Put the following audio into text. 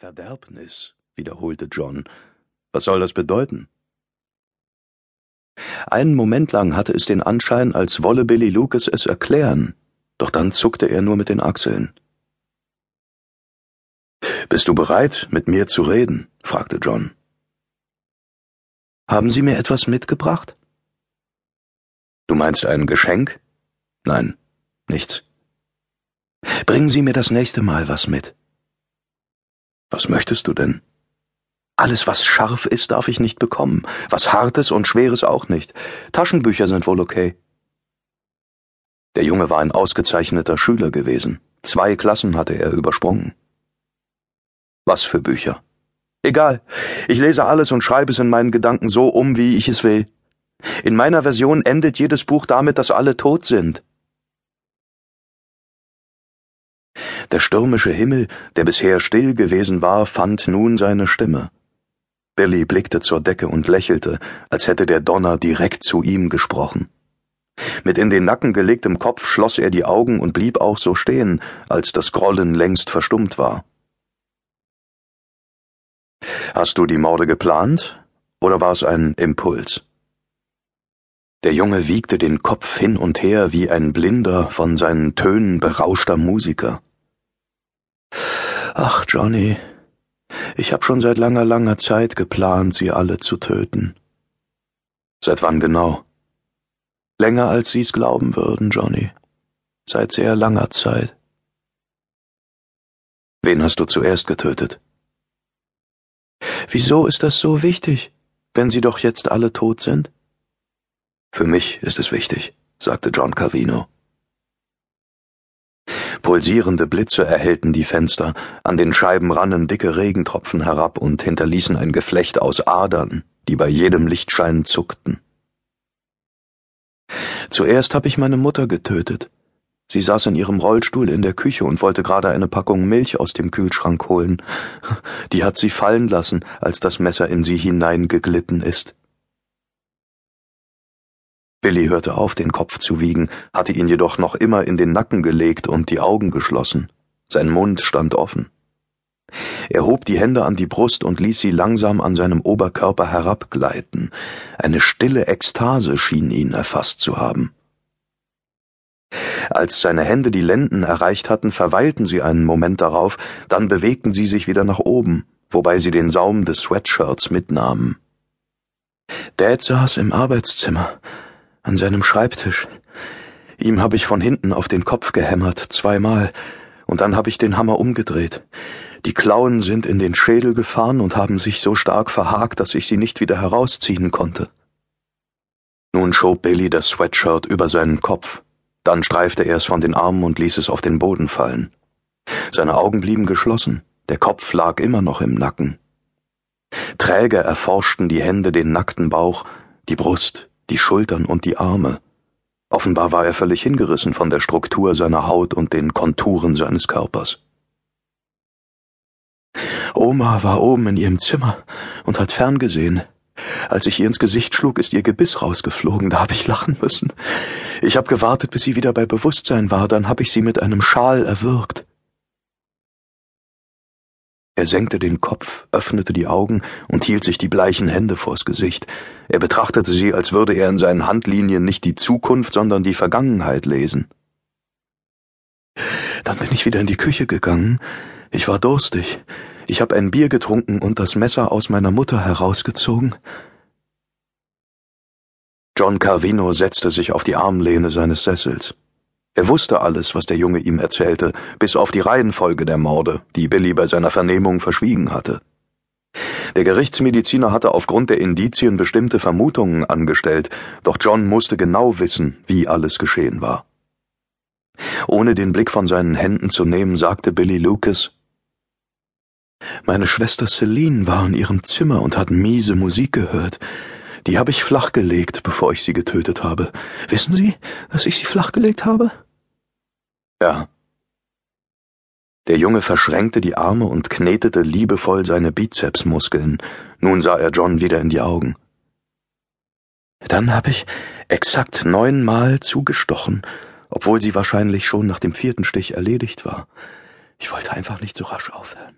Verderbnis, wiederholte John. Was soll das bedeuten? Einen Moment lang hatte es den Anschein, als wolle Billy Lucas es erklären, doch dann zuckte er nur mit den Achseln. Bist du bereit, mit mir zu reden? fragte John. Haben Sie mir etwas mitgebracht? Du meinst ein Geschenk? Nein, nichts. Bringen Sie mir das nächste Mal was mit. Was möchtest du denn? Alles, was scharf ist, darf ich nicht bekommen. Was Hartes und Schweres auch nicht. Taschenbücher sind wohl okay. Der Junge war ein ausgezeichneter Schüler gewesen. Zwei Klassen hatte er übersprungen. Was für Bücher? Egal. Ich lese alles und schreibe es in meinen Gedanken so um, wie ich es will. In meiner Version endet jedes Buch damit, dass alle tot sind. Der stürmische Himmel, der bisher still gewesen war, fand nun seine Stimme. Billy blickte zur Decke und lächelte, als hätte der Donner direkt zu ihm gesprochen. Mit in den Nacken gelegtem Kopf schloss er die Augen und blieb auch so stehen, als das Grollen längst verstummt war. Hast du die Morde geplant, oder war es ein Impuls? Der Junge wiegte den Kopf hin und her wie ein blinder, von seinen Tönen berauschter Musiker. Ach, Johnny, ich hab schon seit langer, langer Zeit geplant, sie alle zu töten. Seit wann genau? Länger als Sie's glauben würden, Johnny. Seit sehr langer Zeit. Wen hast du zuerst getötet? Wieso ist das so wichtig, wenn sie doch jetzt alle tot sind? Für mich ist es wichtig, sagte John Carvino. Pulsierende Blitze erhellten die Fenster, an den Scheiben rannen dicke Regentropfen herab und hinterließen ein Geflecht aus Adern, die bei jedem Lichtschein zuckten. Zuerst habe ich meine Mutter getötet. Sie saß in ihrem Rollstuhl in der Küche und wollte gerade eine Packung Milch aus dem Kühlschrank holen. Die hat sie fallen lassen, als das Messer in sie hineingeglitten ist. Billy hörte auf, den Kopf zu wiegen, hatte ihn jedoch noch immer in den Nacken gelegt und die Augen geschlossen. Sein Mund stand offen. Er hob die Hände an die Brust und ließ sie langsam an seinem Oberkörper herabgleiten. Eine stille Ekstase schien ihn erfasst zu haben. Als seine Hände die Lenden erreicht hatten, verweilten sie einen Moment darauf, dann bewegten sie sich wieder nach oben, wobei sie den Saum des Sweatshirts mitnahmen. Dad saß im Arbeitszimmer an seinem Schreibtisch. Ihm habe ich von hinten auf den Kopf gehämmert, zweimal, und dann habe ich den Hammer umgedreht. Die Klauen sind in den Schädel gefahren und haben sich so stark verhakt, dass ich sie nicht wieder herausziehen konnte. Nun schob Billy das Sweatshirt über seinen Kopf. Dann streifte er es von den Armen und ließ es auf den Boden fallen. Seine Augen blieben geschlossen, der Kopf lag immer noch im Nacken. Träge erforschten die Hände den nackten Bauch, die Brust, die Schultern und die Arme. Offenbar war er völlig hingerissen von der Struktur seiner Haut und den Konturen seines Körpers. Oma war oben in ihrem Zimmer und hat ferngesehen. Als ich ihr ins Gesicht schlug, ist ihr Gebiss rausgeflogen, da hab ich lachen müssen. Ich hab gewartet, bis sie wieder bei Bewusstsein war, dann hab ich sie mit einem Schal erwürgt. Er senkte den Kopf, öffnete die Augen und hielt sich die bleichen Hände vors Gesicht. Er betrachtete sie, als würde er in seinen Handlinien nicht die Zukunft, sondern die Vergangenheit lesen. Dann bin ich wieder in die Küche gegangen. Ich war durstig. Ich habe ein Bier getrunken und das Messer aus meiner Mutter herausgezogen. John Carvino setzte sich auf die Armlehne seines Sessels. Er wusste alles, was der Junge ihm erzählte, bis auf die Reihenfolge der Morde, die Billy bei seiner Vernehmung verschwiegen hatte. Der Gerichtsmediziner hatte aufgrund der Indizien bestimmte Vermutungen angestellt, doch John musste genau wissen, wie alles geschehen war. Ohne den Blick von seinen Händen zu nehmen, sagte Billy Lucas Meine Schwester Celine war in ihrem Zimmer und hat miese Musik gehört. Die habe ich flachgelegt, bevor ich sie getötet habe. Wissen Sie, dass ich sie flachgelegt habe? Ja. Der Junge verschränkte die Arme und knetete liebevoll seine Bizepsmuskeln. Nun sah er John wieder in die Augen. Dann habe ich exakt neunmal zugestochen, obwohl sie wahrscheinlich schon nach dem vierten Stich erledigt war. Ich wollte einfach nicht so rasch aufhören.